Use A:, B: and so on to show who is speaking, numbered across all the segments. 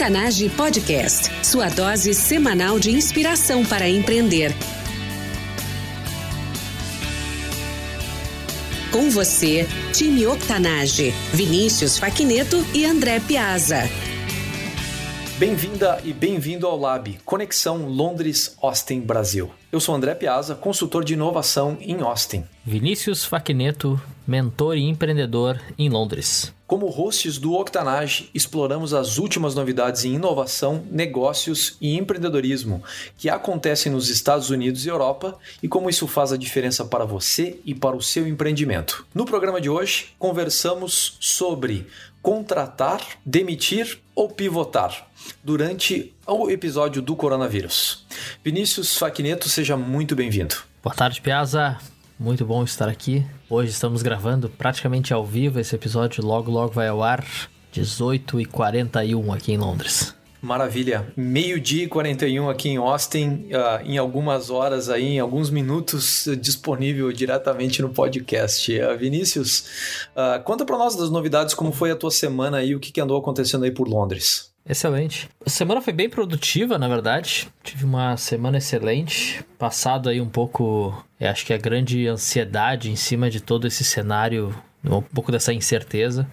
A: Octanage Podcast, sua dose semanal de inspiração para empreender. Com você, time Octanage, Vinícius Faquineto e André Piazza.
B: Bem-vinda e bem-vindo ao Lab Conexão Londres-Austin Brasil. Eu sou André Piazza, consultor de inovação em Austin.
C: Vinícius Faquineto, mentor e empreendedor em Londres.
B: Como hosts do Octanage, exploramos as últimas novidades em inovação, negócios e empreendedorismo que acontecem nos Estados Unidos e Europa e como isso faz a diferença para você e para o seu empreendimento. No programa de hoje, conversamos sobre contratar, demitir ou pivotar durante o episódio do coronavírus. Vinícius Faquineto, seja muito bem-vindo.
C: Boa tarde, Piazza. Muito bom estar aqui. Hoje estamos gravando praticamente ao vivo esse episódio, logo logo vai ao ar, 18h41 aqui em Londres.
B: Maravilha. Meio-dia e 41 aqui em Austin, uh, em algumas horas aí, em alguns minutos, disponível diretamente no podcast. Uh, Vinícius, uh, conta para nós das novidades, como foi a tua semana e o que, que andou acontecendo aí por Londres.
C: Excelente. A semana foi bem produtiva, na verdade. Tive uma semana excelente. Passado aí um pouco, acho que a grande ansiedade em cima de todo esse cenário um pouco dessa incerteza.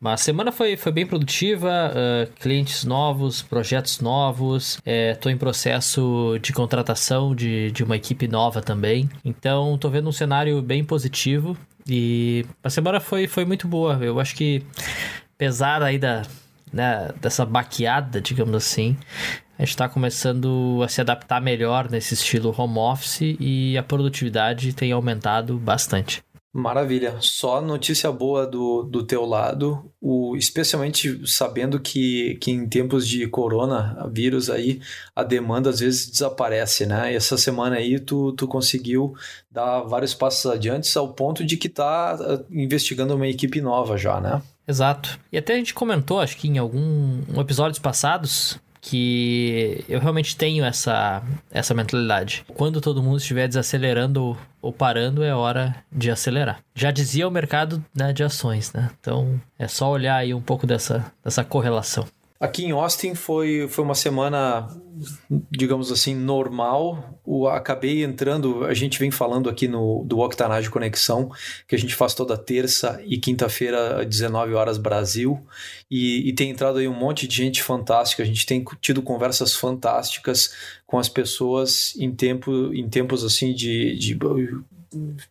C: Mas a semana foi, foi bem produtiva, uh, clientes novos, projetos novos, estou é, em processo de contratação de, de uma equipe nova também. Então estou vendo um cenário bem positivo e a semana foi, foi muito boa. Eu acho que apesar aí da, né, dessa baqueada, digamos assim, a gente está começando a se adaptar melhor nesse estilo home office e a produtividade tem aumentado bastante.
B: Maravilha. Só notícia boa do, do teu lado, o, especialmente sabendo que, que em tempos de coronavírus aí a demanda às vezes desaparece, né? E essa semana aí tu, tu conseguiu dar vários passos adiante ao ponto de que tá ah, investigando uma equipe nova já, né?
C: Exato. E até a gente comentou, acho que em algum um episódios passados, que eu realmente tenho essa, essa mentalidade. Quando todo mundo estiver desacelerando ou parando, é hora de acelerar. Já dizia o mercado né, de ações, né? Então é só olhar aí um pouco dessa, dessa correlação.
B: Aqui em Austin foi, foi uma semana, digamos assim, normal. O, acabei entrando, a gente vem falando aqui no do Octanage Conexão, que a gente faz toda terça e quinta-feira, 19 horas Brasil. E, e tem entrado aí um monte de gente fantástica. A gente tem tido conversas fantásticas com as pessoas em, tempo, em tempos assim de, de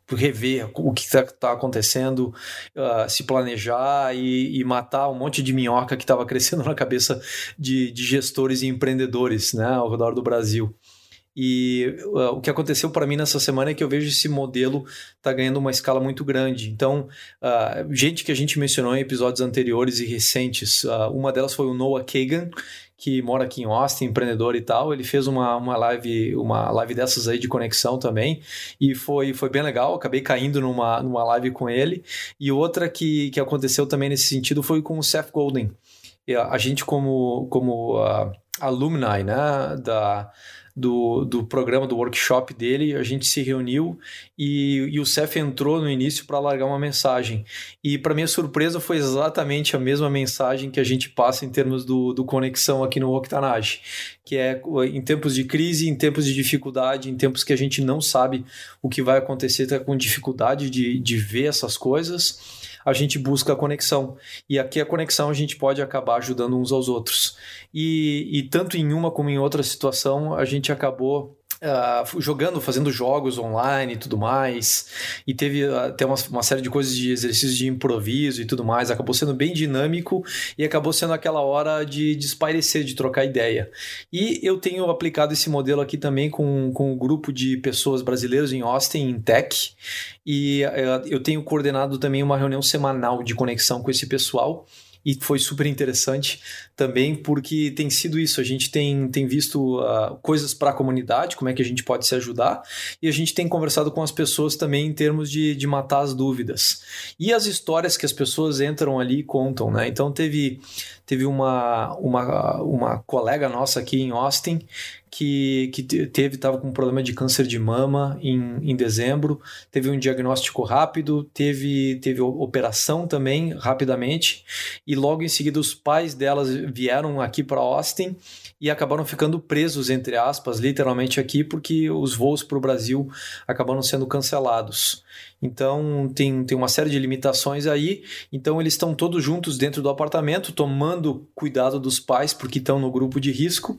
B: rever o que está tá acontecendo, uh, se planejar e, e, matar um monte de minhoca que estava crescendo na cabeça de, de, gestores e empreendedores né, ao redor do Brasil. E uh, o que aconteceu para mim nessa semana é que eu vejo esse modelo tá ganhando uma escala muito grande. Então, uh, gente que a gente mencionou em episódios anteriores e recentes, uma delas foi o Noah Kagan, que mora aqui em Austin, empreendedor e tal, ele fez uma, uma live uma live dessas aí de conexão também e foi, foi bem legal, acabei caindo numa, numa live com ele e outra que, que aconteceu também nesse sentido foi com o Seth Golden. A, a gente como, como uh, alumni né, da, do, do programa, do workshop dele, a gente se reuniu e, e o Cef entrou no início para largar uma mensagem. E para minha surpresa foi exatamente a mesma mensagem que a gente passa em termos do, do conexão aqui no Octanage, que é em tempos de crise, em tempos de dificuldade, em tempos que a gente não sabe o que vai acontecer, está com dificuldade de, de ver essas coisas a gente busca a conexão. E aqui a conexão a gente pode acabar ajudando uns aos outros. E, e tanto em uma como em outra situação, a gente acabou Uh, jogando, fazendo jogos online e tudo mais, e teve até uma, uma, série de coisas de exercícios de improviso e tudo mais, acabou sendo bem dinâmico e acabou sendo aquela hora de, de espairecer, de trocar ideia. E eu tenho aplicado esse modelo aqui também com, com um grupo de pessoas brasileiros em Austin, em Tech, e uh, eu tenho coordenado também uma reunião semanal de conexão com esse pessoal e foi super interessante também porque tem sido isso. A gente tem, tem visto uh, coisas para a comunidade, como é que a gente pode se ajudar, e a gente tem conversado com as pessoas também em termos de, de matar as dúvidas. E as histórias que as pessoas entram ali e contam, né? Então teve, teve uma, uma, uma colega nossa aqui em Austin que, que teve, estava com um problema de câncer de mama em, em dezembro, teve um diagnóstico rápido, teve, teve operação também rapidamente, e logo em seguida os pais delas vieram aqui para Austin e acabaram ficando presos, entre aspas, literalmente aqui, porque os voos para o Brasil acabaram sendo cancelados. Então tem, tem uma série de limitações aí. Então eles estão todos juntos dentro do apartamento, tomando cuidado dos pais, porque estão no grupo de risco.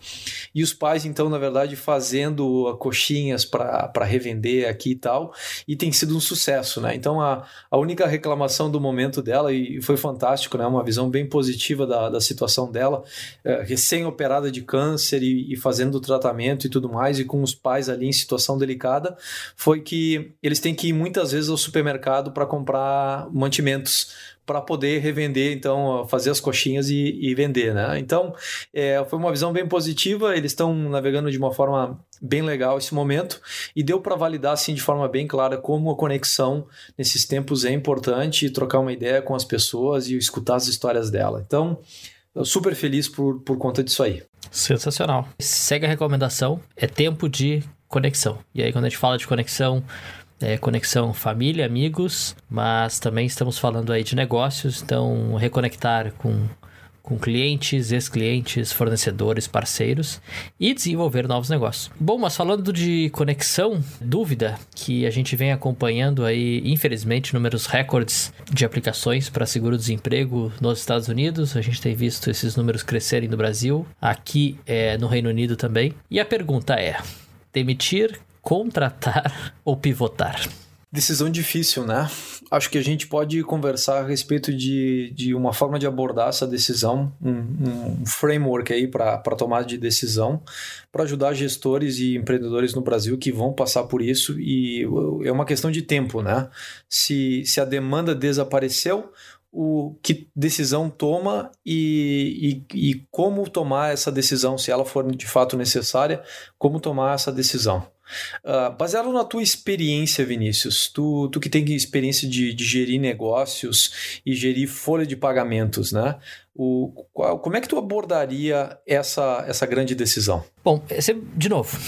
B: E os pais, então, na verdade, fazendo coxinhas para revender aqui e tal. E tem sido um sucesso, né? Então a, a única reclamação do momento dela, e foi fantástico, né? Uma visão bem positiva da, da situação dela, é, recém-operada de câncer e, e fazendo o tratamento e tudo mais, e com os pais ali em situação delicada, foi que eles têm que ir muitas vezes ao supermercado para comprar mantimentos para poder revender, então fazer as coxinhas e, e vender, né? Então é, foi uma visão bem positiva. Eles estão navegando de uma forma bem legal esse momento e deu para validar assim de forma bem clara como a conexão nesses tempos é importante, trocar uma ideia com as pessoas e escutar as histórias dela. Então super feliz por, por conta disso aí.
C: Sensacional. Segue a recomendação, é tempo de conexão. E aí quando a gente fala de conexão é, conexão família, amigos, mas também estamos falando aí de negócios, então reconectar com, com clientes, ex-clientes, fornecedores, parceiros e desenvolver novos negócios. Bom, mas falando de conexão, dúvida que a gente vem acompanhando aí, infelizmente, números recordes de aplicações para seguro-desemprego nos Estados Unidos, a gente tem visto esses números crescerem no Brasil, aqui é, no Reino Unido também. E a pergunta é: demitir contratar ou pivotar?
B: Decisão difícil, né? Acho que a gente pode conversar a respeito de, de uma forma de abordar essa decisão, um, um framework aí para tomada de decisão, para ajudar gestores e empreendedores no Brasil que vão passar por isso. E é uma questão de tempo, né? Se, se a demanda desapareceu, o que decisão toma e, e, e como tomar essa decisão, se ela for de fato necessária, como tomar essa decisão. Uh, baseado na tua experiência, Vinícius, tu, tu que tem experiência de, de gerir negócios e gerir folha de pagamentos, né? O, qual, como é que tu abordaria essa, essa grande decisão?
C: Bom, esse, de novo,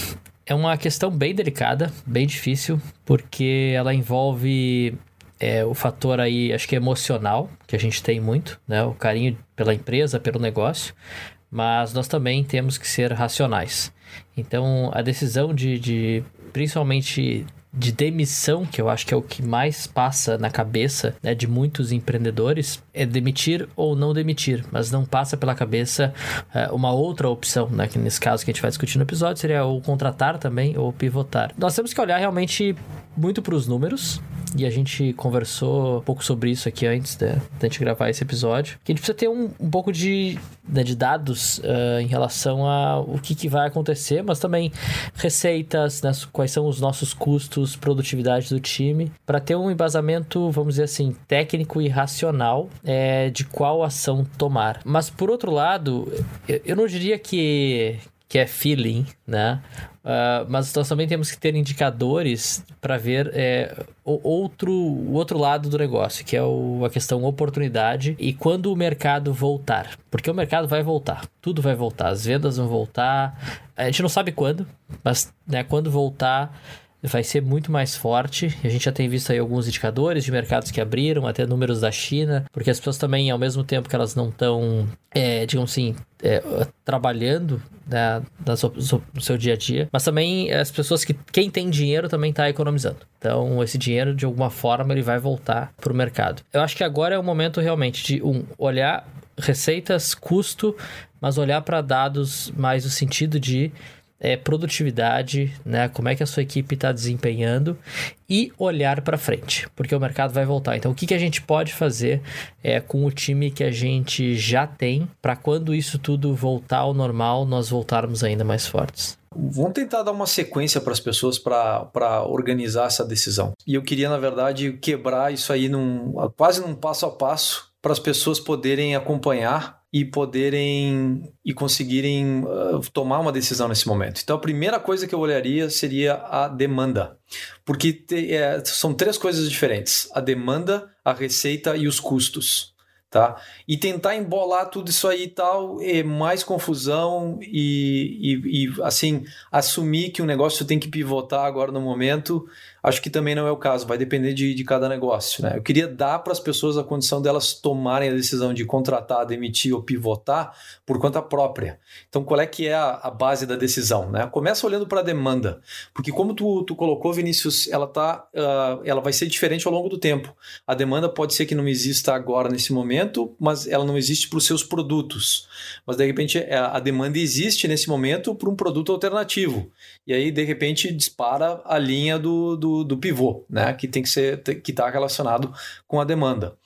C: é uma questão bem delicada, bem difícil, porque ela envolve é, o fator aí, acho que emocional, que a gente tem muito, né? O carinho pela empresa, pelo negócio, mas nós também temos que ser racionais. Então, a decisão de, de principalmente de demissão, que eu acho que é o que mais passa na cabeça né, de muitos empreendedores, é demitir ou não demitir, mas não passa pela cabeça uh, uma outra opção, né, que nesse caso que a gente vai discutir no episódio seria ou contratar também ou pivotar. Nós temos que olhar realmente muito para os números, e a gente conversou um pouco sobre isso aqui antes de, de a gente gravar esse episódio. Que a gente precisa ter um, um pouco de, né, de dados uh, em relação a o que, que vai acontecer, mas também receitas, né, quais são os nossos custos, produtividade do time, para ter um embasamento, vamos dizer assim, técnico e racional é, de qual ação tomar. Mas por outro lado, eu, eu não diria que que é feeling, né? Uh, mas nós também temos que ter indicadores para ver é, o outro, o outro lado do negócio, que é o, a questão oportunidade e quando o mercado voltar. Porque o mercado vai voltar, tudo vai voltar, as vendas vão voltar. A gente não sabe quando, mas né, quando voltar vai ser muito mais forte. A gente já tem visto aí alguns indicadores de mercados que abriram, até números da China, porque as pessoas também, ao mesmo tempo que elas não estão, é, digamos assim, é, trabalhando né, no seu dia a dia, mas também as pessoas que, quem tem dinheiro também está economizando. Então, esse dinheiro, de alguma forma, ele vai voltar para o mercado. Eu acho que agora é o momento realmente de, um, olhar receitas, custo, mas olhar para dados mais no sentido de é, produtividade, né? Como é que a sua equipe está desempenhando e olhar para frente, porque o mercado vai voltar. Então, o que, que a gente pode fazer é, com o time que a gente já tem para quando isso tudo voltar ao normal, nós voltarmos ainda mais fortes?
B: Vamos tentar dar uma sequência para as pessoas para organizar essa decisão. E eu queria, na verdade, quebrar isso aí num, quase num passo a passo para as pessoas poderem acompanhar e poderem e conseguirem uh, tomar uma decisão nesse momento. Então, a primeira coisa que eu olharia seria a demanda, porque te, é, são três coisas diferentes: a demanda, a receita e os custos. tá? E tentar embolar tudo isso aí e tal é mais confusão e, e, e, assim assumir que o negócio tem que pivotar agora no momento acho que também não é o caso, vai depender de, de cada negócio. Né? Eu queria dar para as pessoas a condição delas tomarem a decisão de contratar, demitir ou pivotar por conta própria. Então, qual é que é a, a base da decisão? Né? Começa olhando para a demanda, porque como tu, tu colocou, Vinícius, ela, tá, uh, ela vai ser diferente ao longo do tempo. A demanda pode ser que não exista agora nesse momento, mas ela não existe para os seus produtos. Mas, de repente, é, a demanda existe nesse momento para um produto alternativo. E aí, de repente, dispara a linha do, do do, pivô, né? Que tem que ser que está relacionado com a demanda.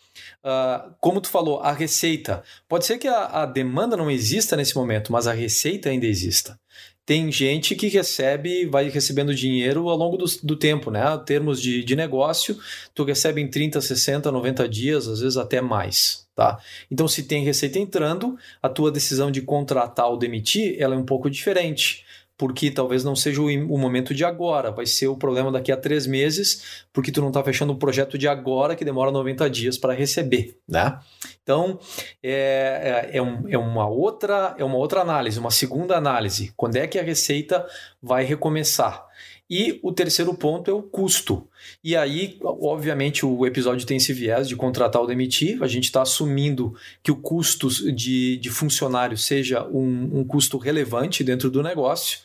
B: Uh, como tu falou, a receita. Pode ser que a, a, demanda não exista nesse momento, mas a receita ainda exista. Tem gente que recebe, vai recebendo dinheiro ao longo do, do tempo, né? Em termos de, de negócio, tu recebe em 30, 60, 90 dias, às vezes até mais. Tá? Então, se tem receita entrando, a tua decisão de contratar ou demitir ela é um pouco diferente porque talvez não seja o, o, momento de agora, vai ser o problema daqui a três meses, porque tu não está fechando o projeto de agora que demora 90 dias para receber, né? Então é, é, é, um, é, uma outra é uma outra análise, uma segunda análise. Quando é que a receita vai recomeçar? E o terceiro ponto é o custo. E aí, obviamente, o episódio tem esse viés de contratar ou demitir. A gente está assumindo que o custo de, de funcionário seja um, um custo relevante dentro do negócio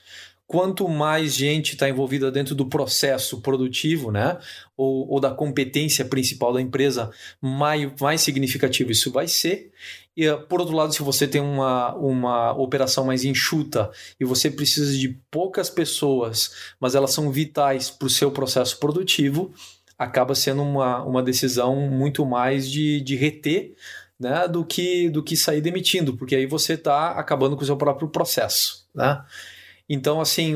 B: quanto mais gente está envolvida dentro do processo produtivo, né, ou, ou, da competência principal da empresa, mais, mais significativo isso vai ser. E, por outro lado, se você tem uma, uma operação mais enxuta e você precisa de poucas pessoas, mas elas são vitais para o seu processo produtivo, acaba sendo uma, uma decisão muito mais de, de reter né, do, que, do que sair demitindo, porque aí você está acabando com o seu próprio processo. Né? Então, assim,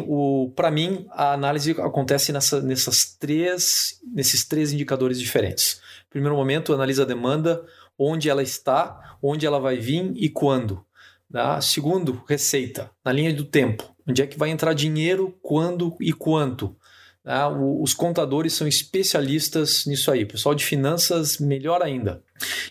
B: para mim, a análise acontece nessa, nessas três, nesses três indicadores diferentes. Primeiro momento, analisa a demanda, onde ela está, onde ela vai vir e quando. Né? Segundo, receita, na linha do tempo. Onde é que vai entrar dinheiro, quando e quanto. Né? Os contadores são especialistas nisso aí. O pessoal de finanças, melhor ainda.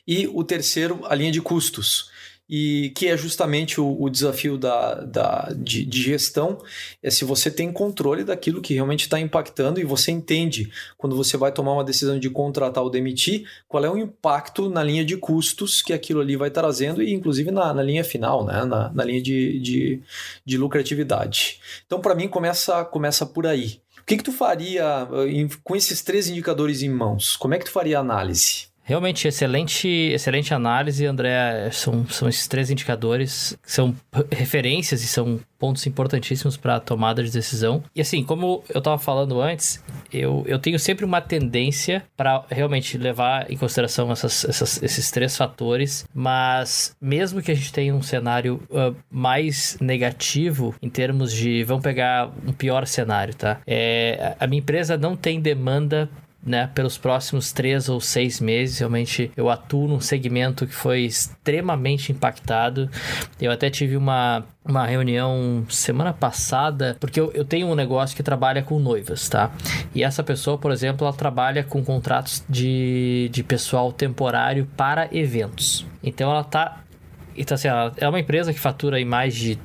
B: E o terceiro, a linha de custos e que é justamente o, o desafio da, da, de, de, gestão, é se você tem controle daquilo que realmente está impactando e você entende quando você vai tomar uma decisão de contratar ou demitir, qual é o impacto na linha de custos que aquilo ali vai trazendo e inclusive na, na linha final, né? na, na linha de, de, de lucratividade. Então, para mim, começa, começa por aí. O que, que tu faria em, com esses três indicadores em mãos? Como é que tu faria a análise?
C: Realmente, excelente, excelente análise, André. São, são esses três indicadores que são referências e são pontos importantíssimos para a tomada de decisão. E assim, como eu estava falando antes, eu, eu tenho sempre uma tendência para realmente levar em consideração essas, essas, esses três fatores, mas mesmo que a gente tenha um cenário uh, mais negativo em termos de. Vamos pegar um pior cenário, tá? É, a minha empresa não tem demanda né, pelos próximos três ou seis meses. Realmente eu atuo num segmento que foi extremamente impactado. Eu até tive uma, uma reunião semana passada, porque eu, eu tenho um negócio que trabalha com noivas, tá? E essa pessoa, por exemplo, ela trabalha com contratos de, de pessoal temporário para eventos. Então ela tá. Então, assim, ela é uma empresa que fatura aí mais de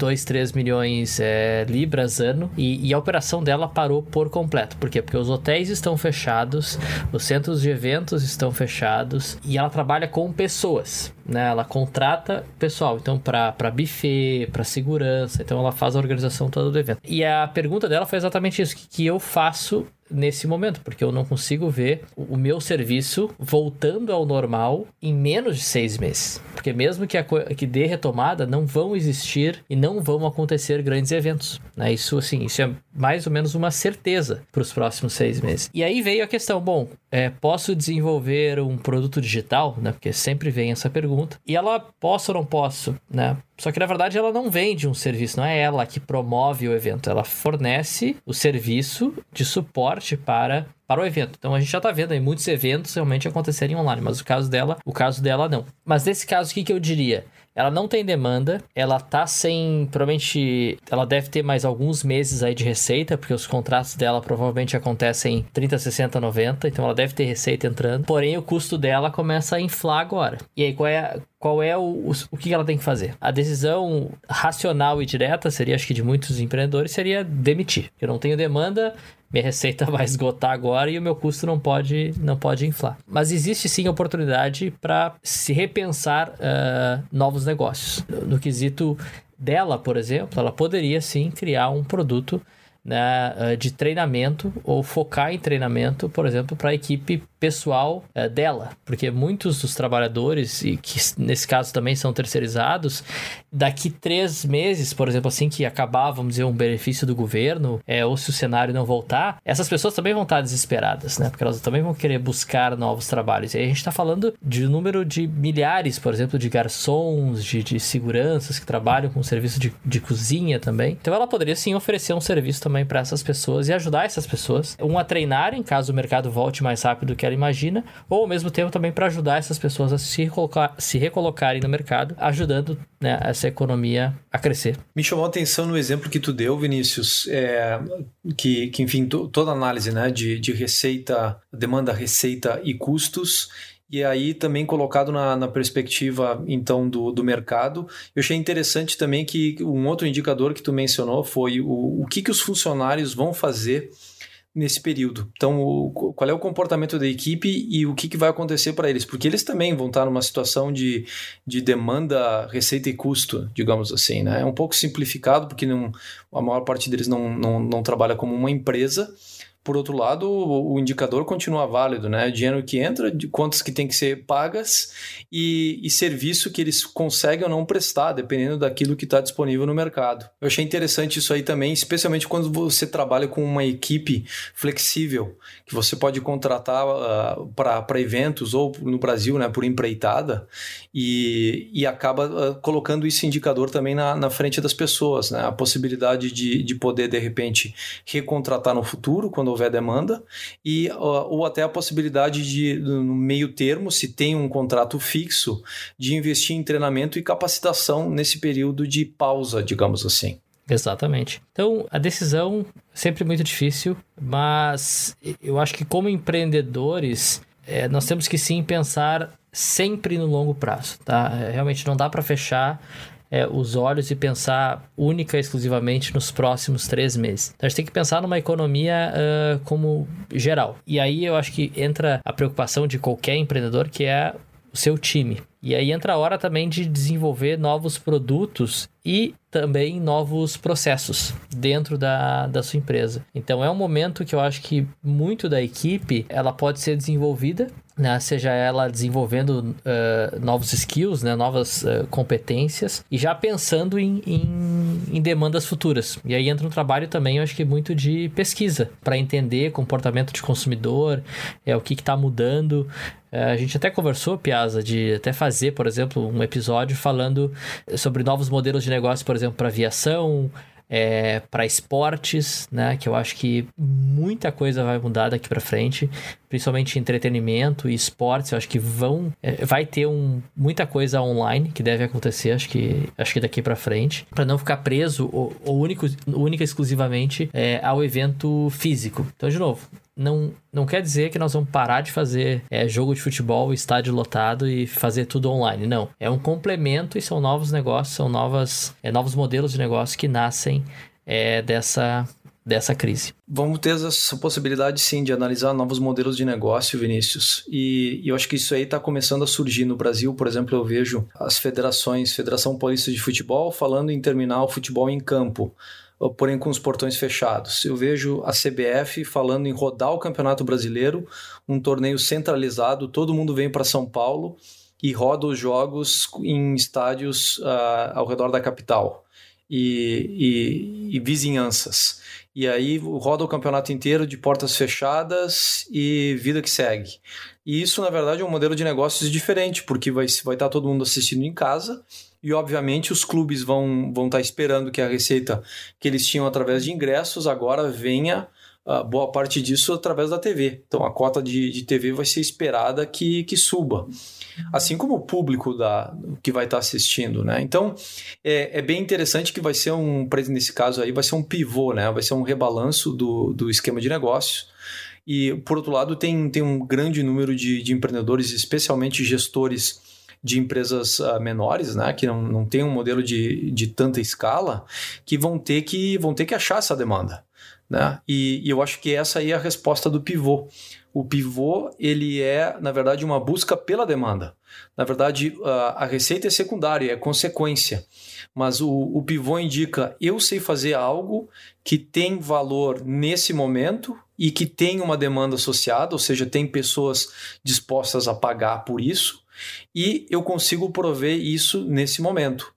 C: 2, 3 milhões é, libras ano e, e, a operação dela parou por completo. Por quê? Porque os hotéis estão fechados, os centros de eventos estão fechados e ela trabalha com pessoas. Né? Ela contrata pessoal, então para buffet, para segurança, então ela faz a organização toda do evento. E a pergunta dela foi exatamente isso: que, que eu faço nesse momento, porque eu não consigo ver o meu serviço voltando ao normal em menos de seis meses. Porque mesmo que, a, que dê retomada, não vão existir e não vão acontecer grandes eventos. Né? Isso, assim, isso é mais ou menos uma certeza para os próximos seis meses. E aí veio a questão, bom, é, posso desenvolver um produto digital, né? Porque sempre vem essa pergunta. E ela, posso ou não posso, né? Só que na verdade ela não vende um serviço, não é ela que promove o evento, ela fornece o serviço de suporte para para o evento. Então a gente já está vendo aí muitos eventos realmente acontecerem online, mas o caso dela, o caso dela não. Mas nesse caso, o que, que eu diria? Ela não tem demanda, ela tá sem. Provavelmente ela deve ter mais alguns meses aí de receita, porque os contratos dela provavelmente acontecem 30, 60, 90, então ela deve ter receita entrando. Porém, o custo dela começa a inflar agora. E aí, qual é, qual é o, o, que ela tem que fazer? A decisão racional e direta seria, acho que de muitos empreendedores, seria demitir. Eu não tenho demanda, minha receita vai esgotar agora e o meu custo não pode, não pode inflar. Mas existe sim oportunidade para se repensar uh, novos negócios. No quesito dela, por exemplo, ela poderia sim criar um produto né, de treinamento ou focar em treinamento, por exemplo, para a equipe pessoal é, dela, porque muitos dos trabalhadores, e que nesse caso também são terceirizados, daqui três meses, por exemplo, assim que acabar, vamos dizer, um benefício do governo, é, ou se o cenário não voltar, essas pessoas também vão estar desesperadas, né? Porque elas também vão querer buscar novos trabalhos. E aí a gente está falando de um número de milhares, por exemplo, de garçons, de, de seguranças que trabalham com serviço de, de cozinha também. Então ela poderia sim oferecer um serviço também para essas pessoas e ajudar essas pessoas, um a treinar em caso o mercado volte mais rápido do que ela imagina, ou ao mesmo tempo também para ajudar essas pessoas a se, recolocar, se recolocarem no mercado, ajudando né, essa economia a crescer.
B: Me chamou a atenção no exemplo que tu deu, Vinícius, é, que, que, enfim, toda análise né, de, de receita, demanda, receita e custos e aí também colocado na, na perspectiva então do, do mercado, eu achei interessante também que um outro indicador que tu mencionou foi o, o que, que os funcionários vão fazer nesse período. Então, o, qual é o comportamento da equipe e o que, que vai acontecer para eles? Porque eles também vão estar numa situação de, de demanda, receita e custo, digamos assim. Né? É um pouco simplificado, porque não, a maior parte deles não, não, não trabalha como uma empresa, por outro lado, o, o, indicador continua válido, né? Dinheiro que entra, de quantas que tem que ser pagas e, e serviço que eles conseguem ou não prestar, dependendo daquilo que está disponível no mercado. Eu achei interessante isso aí também, especialmente quando você trabalha com uma equipe flexível, que você pode contratar uh, para eventos ou no Brasil, né, por empreitada, e, e acaba uh, colocando esse indicador também na, na frente das pessoas, né? A possibilidade de, de poder, de repente, recontratar no futuro, quando houver demanda, e, ou até a possibilidade de, no meio termo, se tem um contrato fixo, de investir em treinamento e capacitação nesse período de pausa, digamos assim.
C: Exatamente. Então, a decisão é sempre muito difícil, mas eu acho que como empreendedores, é, nós temos que sim pensar sempre no longo prazo, tá? É, realmente não dá para fechar é, os olhos e pensar única e exclusivamente nos próximos três meses. Então, a gente tem que pensar numa economia uh, como geral. E aí eu acho que entra a preocupação de qualquer empreendedor, que é o seu time. E aí entra a hora também de desenvolver novos produtos e também novos processos dentro da, da sua empresa. Então é um momento que eu acho que muito da equipe ela pode ser desenvolvida né, seja ela desenvolvendo uh, novos skills, né, novas uh, competências e já pensando em, em, em, demandas futuras. E aí entra um trabalho também, eu acho que muito de pesquisa para entender comportamento de consumidor, é o que está mudando. Uh, a gente até conversou, Piazza, de até fazer, por exemplo, um episódio falando sobre novos modelos de negócio, por exemplo, para aviação, é, para esportes, né? Que eu acho que muita coisa vai mudar daqui para frente, principalmente entretenimento e esportes. Eu acho que vão, é, vai ter um, muita coisa online que deve acontecer. Acho que, acho que daqui para frente, para não ficar preso ou, ou único, única exclusivamente é, ao evento físico. Então, de novo, não, não quer dizer que nós vamos parar de fazer é, jogo de futebol, estádio lotado e fazer tudo online. Não. É um complemento e são novos negócios, são novas, é, novos modelos de negócio que nascem é, dessa, dessa crise.
B: Vamos ter essa possibilidade sim de analisar novos modelos de negócio, Vinícius. E, e eu acho que isso aí está começando a surgir no Brasil. Por exemplo, eu vejo as federações, Federação Paulista de Futebol, falando em terminar o futebol em campo porém com os portões fechados. Eu vejo a CBF falando em rodar o Campeonato Brasileiro, um torneio centralizado, todo mundo vem para São Paulo e roda os jogos em estádios uh, ao redor da capital e, e, e vizinhanças. E aí roda o campeonato inteiro de portas fechadas e vida que segue. E isso, na verdade, é um modelo de negócios diferente, porque vai, vai estar todo mundo assistindo em casa e obviamente os clubes vão vão estar tá esperando que a receita que eles tinham através de ingressos agora venha uh, boa parte disso através da TV. Então a cota de, de TV vai ser esperada que, que suba. Assim como o público da, que vai estar assistindo, né? Então é, é bem interessante que vai ser um, nesse caso aí, vai ser um pivô, né? Vai ser um rebalanço do, do esquema de negócio. E, por outro lado, tem, tem um grande número de, de empreendedores, especialmente gestores de empresas uh, menores, né, que não, não tem um modelo de, de tanta escala, que vão ter que, vão ter que achar essa demanda. Né? E, e eu acho que essa aí é a resposta do pivô. O pivô, ele é, na verdade, uma busca pela demanda. Na verdade, a, a receita é secundária, é consequência. Mas o, o pivô indica, eu sei fazer algo que tem valor nesse momento e que tem uma demanda associada, ou seja, tem pessoas dispostas a pagar por isso, e eu consigo prover isso nesse momento.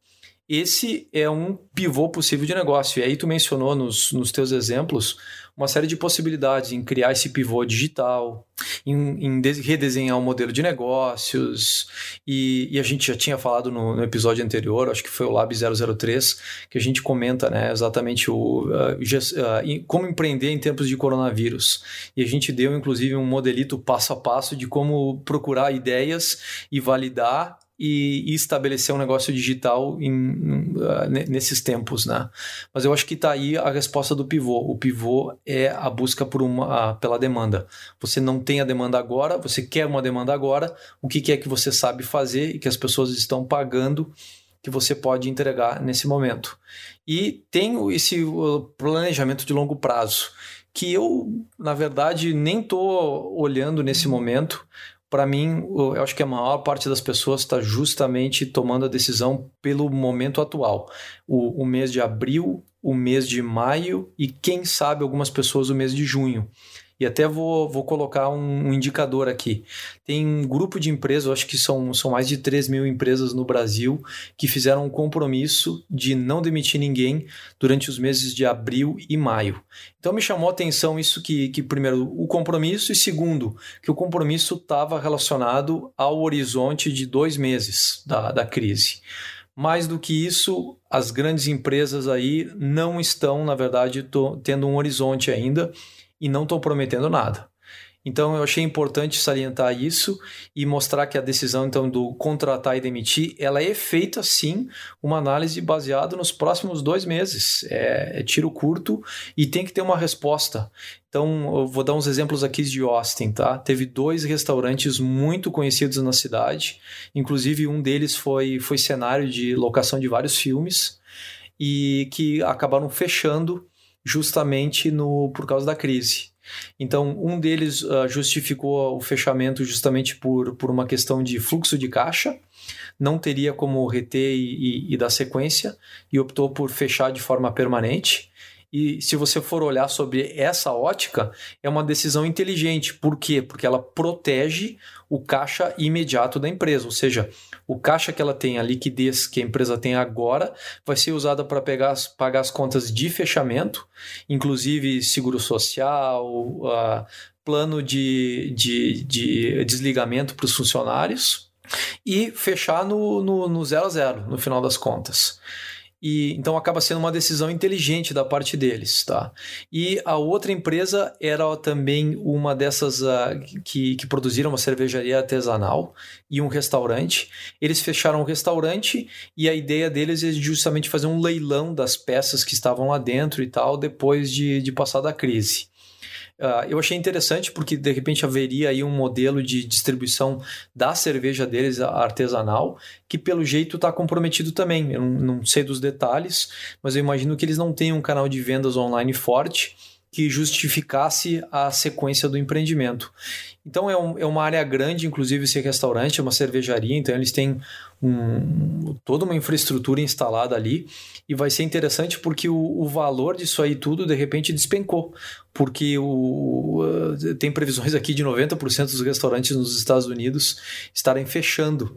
B: Esse é um pivô possível de negócio. E aí tu mencionou nos, nos teus exemplos uma série de possibilidades em criar esse pivô digital, em, em redesenhar um modelo de negócios. E, e, a gente já tinha falado no, no, episódio anterior, acho que foi o Lab 003, que a gente comenta né, exatamente o, uh, uh, como empreender em tempos de coronavírus. E a gente deu, inclusive, um modelito passo a passo de como procurar ideias e validar e, e estabelecer um negócio digital em, uh, nesses tempos, né? Mas eu acho que está aí a resposta do pivô. O pivô é a busca por uma, pela demanda. Você não tem a demanda agora, você quer uma demanda agora, o que, que é que você sabe fazer e que as pessoas estão pagando que você pode entregar nesse momento. E tem esse planejamento de longo prazo, que eu, na verdade, nem estou olhando nesse momento, para mim, eu acho que a maior parte das pessoas está justamente tomando a decisão pelo momento atual. O, o, mês de abril, o mês de maio e, quem sabe, algumas pessoas o mês de junho. E até vou, vou colocar um, um, indicador aqui. Tem um grupo de empresas, acho que são, são mais de 3 mil empresas no Brasil, que fizeram um compromisso de não demitir ninguém durante os meses de abril e maio. Então me chamou a atenção isso que, que primeiro, o compromisso, e segundo, que o compromisso estava relacionado ao horizonte de dois meses da, da crise. Mais do que isso, as grandes empresas aí não estão, na verdade, tendo um horizonte ainda e não estão prometendo nada. Então eu achei importante salientar isso e mostrar que a decisão então do contratar e demitir, ela é feita sim uma análise baseada nos próximos dois meses. É, é tiro curto e tem que ter uma resposta. Então eu vou dar uns exemplos aqui de Austin, tá? Teve dois restaurantes muito conhecidos na cidade, inclusive um deles foi foi cenário de locação de vários filmes e que acabaram fechando justamente no, por causa da crise. Então, um deles uh, justificou o fechamento justamente por, por uma questão de fluxo de caixa, não teria como reter e, e, e dar sequência, e optou por fechar de forma permanente. E se você for olhar sobre essa ótica, é uma decisão inteligente. Por quê? Porque ela protege o caixa imediato da empresa, ou seja, o caixa que ela tem, a liquidez que a empresa tem agora, vai ser usada para pagar as contas de fechamento, inclusive seguro social, uh, plano de, de, de desligamento para os funcionários e fechar no, no, no zero a zero, no final das contas. E então acaba sendo uma decisão inteligente da parte deles, tá? E a outra empresa era também uma dessas uh, que, que produziram uma cervejaria artesanal e um restaurante. Eles fecharam o restaurante e a ideia deles é justamente fazer um leilão das peças que estavam lá dentro e tal depois de, de passar da crise. Uh, eu achei interessante porque de repente haveria aí um modelo de distribuição da cerveja deles artesanal que pelo jeito está comprometido também. Eu não, não sei dos detalhes, mas eu imagino que eles não têm um canal de vendas online forte que justificasse a sequência do empreendimento. Então é, um, é, uma área grande, inclusive esse restaurante, é uma cervejaria, então eles têm um, toda uma infraestrutura instalada ali e vai ser interessante porque o, o valor disso aí tudo de repente despencou, porque o, tem previsões aqui de 90% dos restaurantes nos Estados Unidos estarem fechando.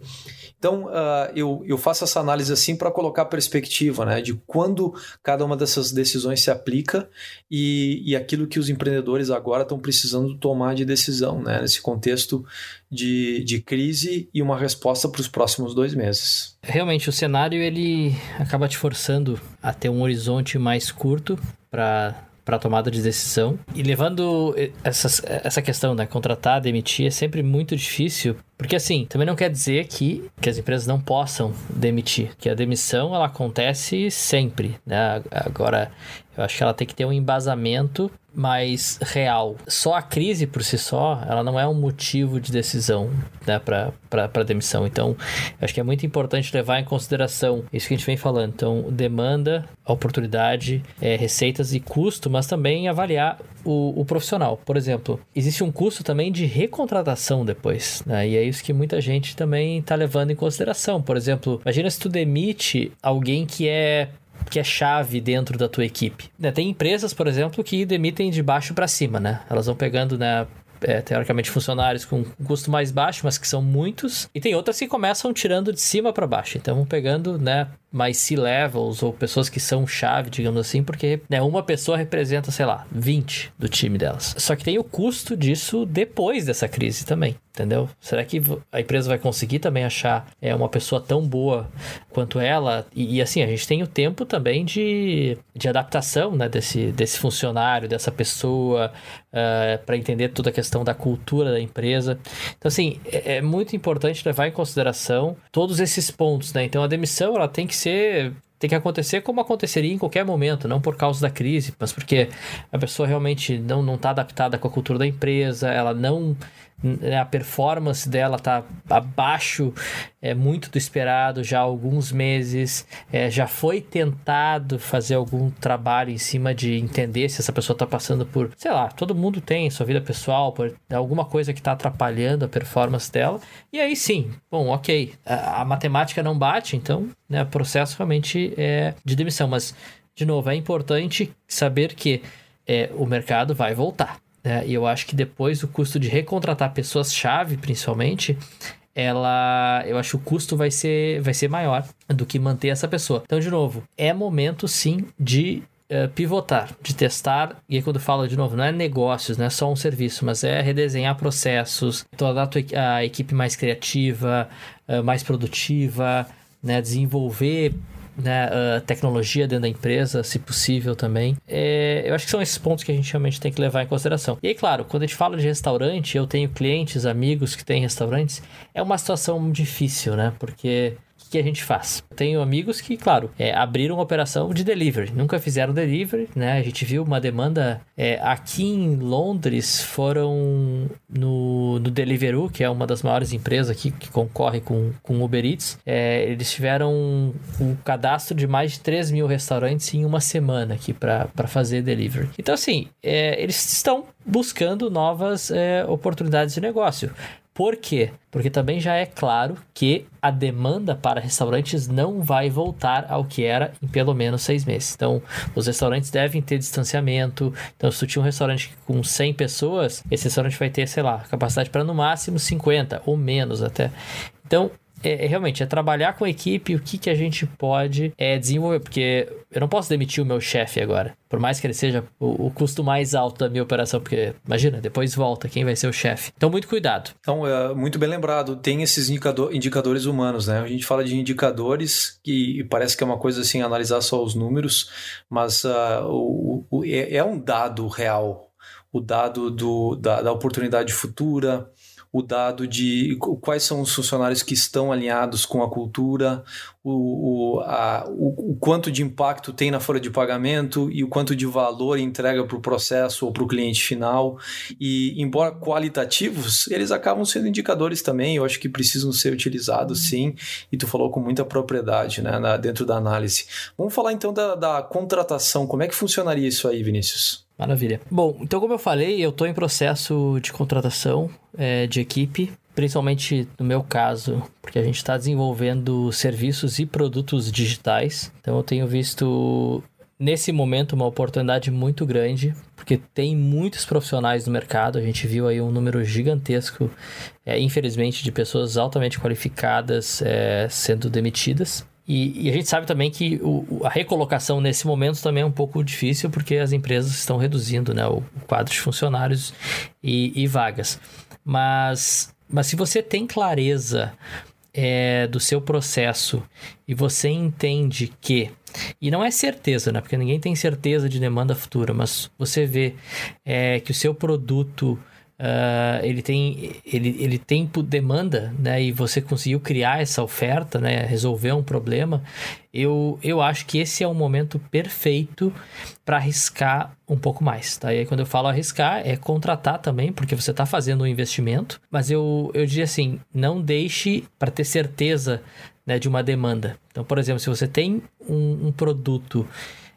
B: Então, uh, eu, eu faço essa análise assim para colocar perspectiva né, de quando cada uma dessas decisões se aplica e, e aquilo que os empreendedores agora estão precisando tomar de decisão, né, nesse contexto de, de crise e uma resposta para os próximos dois meses.
C: Realmente, o cenário ele acaba te forçando a ter um horizonte mais curto para para tomada de decisão. E levando essas, essa questão, né, contratar, demitir, é sempre muito difícil, porque assim, também não quer dizer que, que as empresas não possam demitir, que a demissão ela acontece sempre, né? Agora, eu acho que ela tem que ter um embasamento mais real. Só a crise por si só, ela não é um motivo de decisão né, para demissão. Então, acho que é muito importante levar em consideração isso que a gente vem falando. Então, demanda, oportunidade, é, receitas e custo, mas também avaliar o, o, profissional. Por exemplo, existe um custo também de recontratação depois, né? E é isso que muita gente também está levando em consideração. Por exemplo, imagina se tu demite alguém que é que é chave dentro da tua equipe. Né, tem empresas, por exemplo, que demitem de baixo para cima, né? Elas vão pegando, né, é, teoricamente funcionários com custo mais baixo, mas que são muitos, e tem outras que começam tirando de cima para baixo. Então vão pegando, né, mais C-levels ou pessoas que são chave, digamos assim, porque né, uma pessoa representa, sei lá, 20 do time delas. Só que tem o custo disso depois dessa crise também, entendeu? Será que a empresa vai conseguir também achar é, uma pessoa tão boa quanto ela? E, e assim, a gente tem o tempo também de, de adaptação né, desse, desse funcionário, dessa pessoa, uh, eh, para entender toda a questão da cultura da empresa. Então, assim, é, é muito importante levar em consideração todos esses pontos, né? Então, a demissão ela tem que ser ser tem que acontecer como aconteceria em qualquer momento, não por causa da crise, mas porque a pessoa realmente não está adaptada com a cultura da empresa, ela não a performance dela tá abaixo é muito do esperado já há alguns meses é, já foi tentado fazer algum trabalho em cima de entender se essa pessoa está passando por sei lá todo mundo tem sua vida pessoal por alguma coisa que está atrapalhando a performance dela. E aí sim bom ok a, a matemática não bate então né, o processo realmente é de demissão. Mas de novo é importante saber que é, o mercado vai voltar né? E eu acho que depois o custo de recontratar pessoas-chave, principalmente, ela eu acho que o custo vai ser, vai ser maior do que manter essa pessoa. Então, de novo, é momento sim de uh, pivotar, de testar. E aí, quando falo de novo, não é negócios, não é só um serviço, mas é redesenhar processos, tornar a equipe mais criativa, uh, mais produtiva, né? desenvolver né, uh, tecnologia dentro da empresa, se possível também. É, eu acho que são esses pontos que a gente realmente tem que levar em consideração. E aí, claro, quando a gente fala de restaurante, eu tenho clientes, amigos que têm restaurantes, é uma situação difícil, né? Porque que, que a gente faz? tenho amigos que, claro, é, abriram operação de delivery, nunca fizeram delivery, né? A gente viu uma demanda é, aqui em Londres, foram no, no Deliveroo, que é uma das maiores empresas aqui que concorre com, com Uber Eats, é, eles tiveram um, um, cadastro de mais de 3 mil restaurantes em uma semana aqui para fazer delivery. Então, assim, é, eles estão buscando novas é, oportunidades de negócio. Por quê? Porque também já é claro que a demanda para restaurantes não vai voltar ao que era em pelo menos seis meses. Então, os restaurantes devem ter distanciamento. Então, se tu tinha um restaurante com 100 pessoas, esse restaurante vai ter, sei lá, capacidade para no máximo 50 ou menos até. Então, é, é, realmente é trabalhar com a equipe o que, que a gente pode é, desenvolver, porque eu não posso demitir o meu chefe agora, por mais que ele seja o, o, custo mais alto da minha operação, porque imagina, depois volta, quem vai ser o chefe? Então, muito cuidado.
B: Então, é, muito bem lembrado, tem esses indicador, indicadores humanos, né? A gente fala de indicadores que parece que é uma coisa assim, analisar só os números, mas uh, o, o, é, é um dado real, o dado do, da, da oportunidade futura, o dado de quais são os funcionários que estão alinhados com a cultura, o, o, a, o, o quanto de impacto tem na folha de pagamento e o quanto de valor entrega para o processo ou para o cliente final. E, embora qualitativos, eles acabam sendo indicadores também, eu acho que precisam ser utilizados sim, e tu falou com muita propriedade né, na, dentro da análise. Vamos falar então da, da contratação, como é que funcionaria isso aí, Vinícius?
C: Maravilha. Bom, então como eu falei, eu estou em processo de contratação é, de equipe, principalmente no meu caso, porque a gente está desenvolvendo serviços e produtos digitais. Então eu tenho visto nesse momento uma oportunidade muito grande, porque tem muitos profissionais no mercado. A gente viu aí um número gigantesco, é, infelizmente, de pessoas altamente qualificadas é, sendo demitidas. E, e, a gente sabe também que o, a recolocação nesse momento também é um pouco difícil, porque as empresas estão reduzindo né, o, o quadro de funcionários e, e vagas. Mas, mas se você tem clareza é, do seu processo e você entende que e não é certeza, né? Porque ninguém tem certeza de demanda futura, mas você vê é, que o seu produto Uh, ele tem ele, ele tem demanda né e você conseguiu criar essa oferta né resolver um problema eu, eu acho que esse é o momento perfeito para arriscar um pouco mais tá? E aí quando eu falo arriscar é contratar também porque você está fazendo um investimento mas eu, eu diria assim não deixe para ter certeza né, de uma demanda. Então por exemplo se você tem um, um produto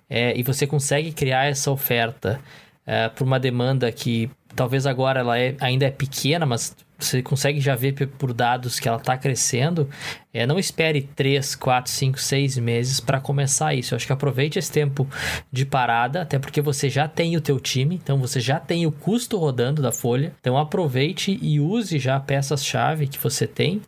C: é, e você consegue criar essa oferta é, para uma demanda que talvez agora ela é, ainda é pequena, mas você consegue já ver por dados que ela está crescendo, é, não espere 3, 4, 5, 6 meses para começar isso. Eu acho que aproveite esse tempo de parada, até porque você já tem o teu time, então você já tem o custo rodando da folha. Então aproveite e use já peças-chave que você tem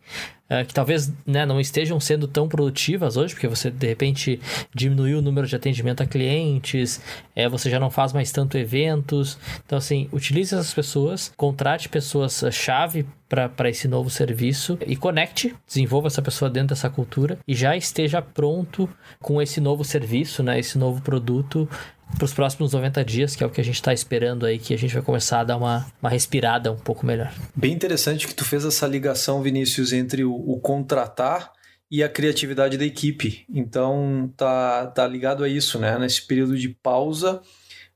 C: uh, que talvez né, não estejam sendo tão produtivas hoje, porque você de repente diminuiu o número de atendimento a clientes, é, você já não faz mais tanto eventos. Então, assim, utilize essas pessoas, contrate pessoas-chave para esse novo serviço e conecte, desenvolva essa pessoa dentro dessa cultura e já esteja pronto com esse novo serviço, né, esse novo produto para os próximos 90 dias, que é o que a gente está esperando aí, que a gente vai começar a dar uma, uma respirada um pouco melhor.
B: Bem interessante que tu fez essa ligação, Vinícius, entre o, o contratar e a criatividade da equipe. Então tá, tá ligado a isso, né? Nesse período de pausa,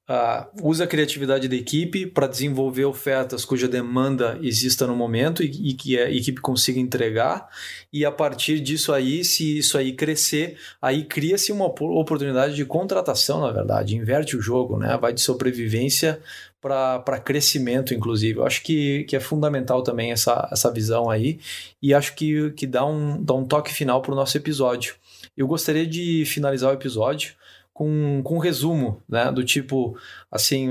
B: Uh, usa a criatividade da equipe para desenvolver ofertas cuja demanda exista no momento e, e, que a equipe consiga entregar. E a partir disso aí, se isso aí crescer, aí cria-se uma oportunidade de contratação, na verdade. Inverte o jogo, né? Vai de sobrevivência para crescimento, inclusive. Eu acho que, que é fundamental também essa, essa visão aí. E acho que, que dá, um, dá um toque final para o nosso episódio. Eu gostaria de finalizar o episódio com, com um resumo, né? Do tipo, assim,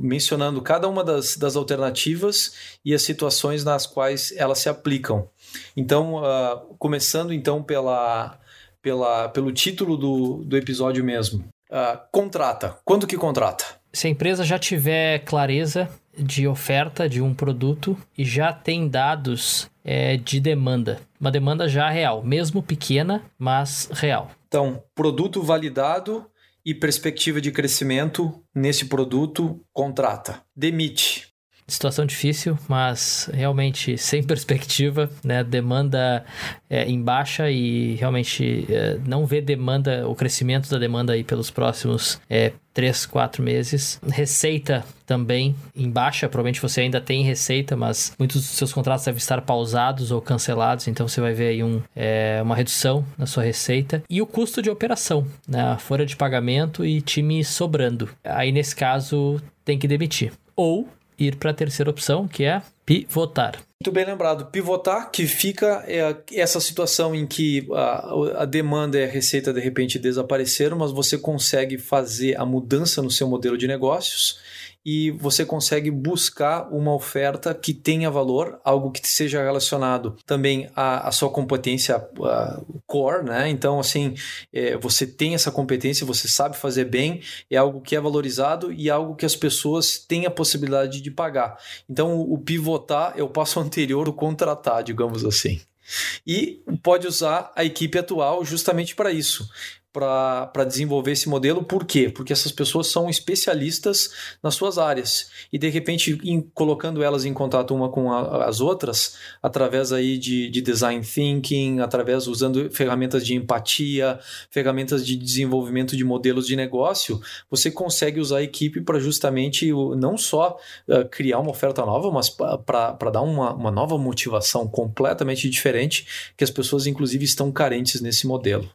B: mencionando cada uma das, das alternativas e as situações nas quais elas se aplicam. Então, uh, começando então pela, pela, pelo título do, do episódio mesmo. Uh, contrata. Quando que contrata?
C: Se a empresa já tiver clareza de oferta de um produto e já tem dados é, de demanda, uma demanda já real, mesmo pequena, mas real.
B: Então, produto validado e perspectiva de crescimento nesse produto, contrata. Demite.
C: Situação difícil, mas realmente sem perspectiva, né? Demanda é, em baixa e realmente é, não vê demanda, o crescimento da demanda aí pelos próximos é, 3, 4 meses. Receita também em baixa, provavelmente você ainda tem receita, mas muitos dos seus contratos devem estar pausados ou cancelados, então você vai ver aí um, é, uma redução na sua receita. E o custo de operação, né? folha de pagamento e time sobrando. Aí nesse caso tem que demitir. Ou ir para a terceira opção, que é pivotar.
B: Muito bem lembrado. Pivotar, que fica é essa situação em que a, a, demanda e a receita de repente desapareceram, mas você consegue fazer a mudança no seu modelo de negócios e você consegue buscar uma oferta que tenha valor, algo que seja relacionado também à, à sua competência core, né? Então, assim, é, você tem essa competência, você sabe fazer bem, é algo que é valorizado e é algo que as pessoas têm a possibilidade de pagar. Então, o, o pivotar é o passo anterior, o contratar, digamos assim. E pode usar a equipe atual justamente para isso para desenvolver esse modelo. Por quê? Porque essas pessoas são especialistas nas suas áreas. E de repente, em, colocando elas em contato uma com a, as outras, através aí de, de design thinking, através usando ferramentas de empatia, ferramentas de desenvolvimento de modelos de negócio, você consegue usar a equipe para justamente não só uh, criar uma oferta nova, mas para dar uma, uma nova motivação completamente diferente que as pessoas, inclusive, estão carentes nesse modelo.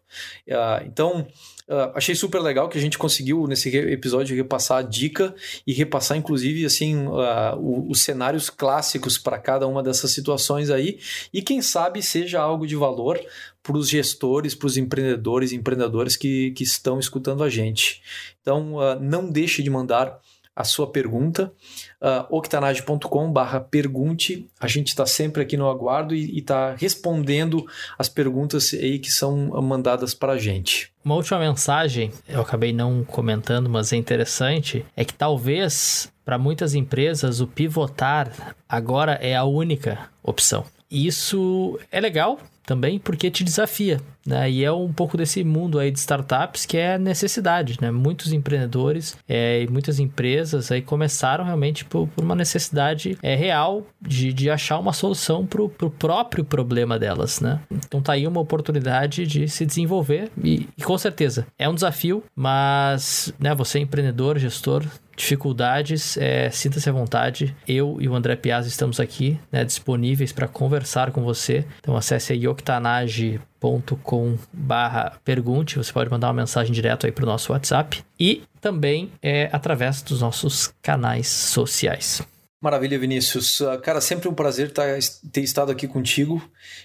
B: Uh, então, então, uh, achei super legal que a gente conseguiu nesse episódio repassar a dica e repassar, inclusive, assim, uh, os cenários clássicos para cada uma dessas situações aí. E quem sabe seja algo de valor para os gestores, para os empreendedores e empreendedores que, que estão escutando a gente. Então, uh, não deixe de mandar a sua pergunta, uh, octanage.com barra pergunte, a gente está sempre aqui no aguardo e está respondendo as perguntas aí que são mandadas para a gente.
C: Uma última mensagem, eu acabei não comentando, mas é interessante, é que talvez para muitas empresas o pivotar agora é a única opção. Isso é legal também porque te desafia, né? E é um pouco desse mundo aí de startups que é necessidade, né? Muitos empreendedores é, e muitas empresas aí começaram realmente por, por uma necessidade é, real de, de achar uma solução para o próprio problema delas, né? Então tá aí uma oportunidade de se desenvolver e, e com certeza é um desafio, mas né, você é empreendedor, gestor, dificuldades, é, sinta-se à vontade. Eu e o André Piazza estamos aqui, né, disponíveis para conversar com você. Então acesse aí octanage.com barra pergunte, você pode mandar uma mensagem direto aí para o nosso WhatsApp e também é através dos nossos canais sociais.
B: Maravilha, Vinícius. Uh, cara, sempre um prazer tá, ter estado aqui contigo.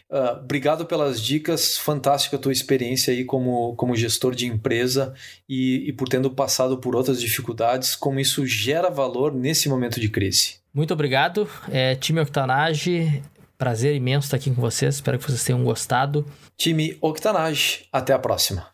B: Uh, obrigado pelas dicas, fantástica a tua experiência aí como, como gestor de empresa e, e por tendo passado por outras dificuldades, como isso gera valor nesse momento de crise.
C: Muito obrigado, é, time Octanage. Prazer imenso estar aqui com vocês. Espero que vocês tenham gostado.
B: Time Octanage, até a próxima.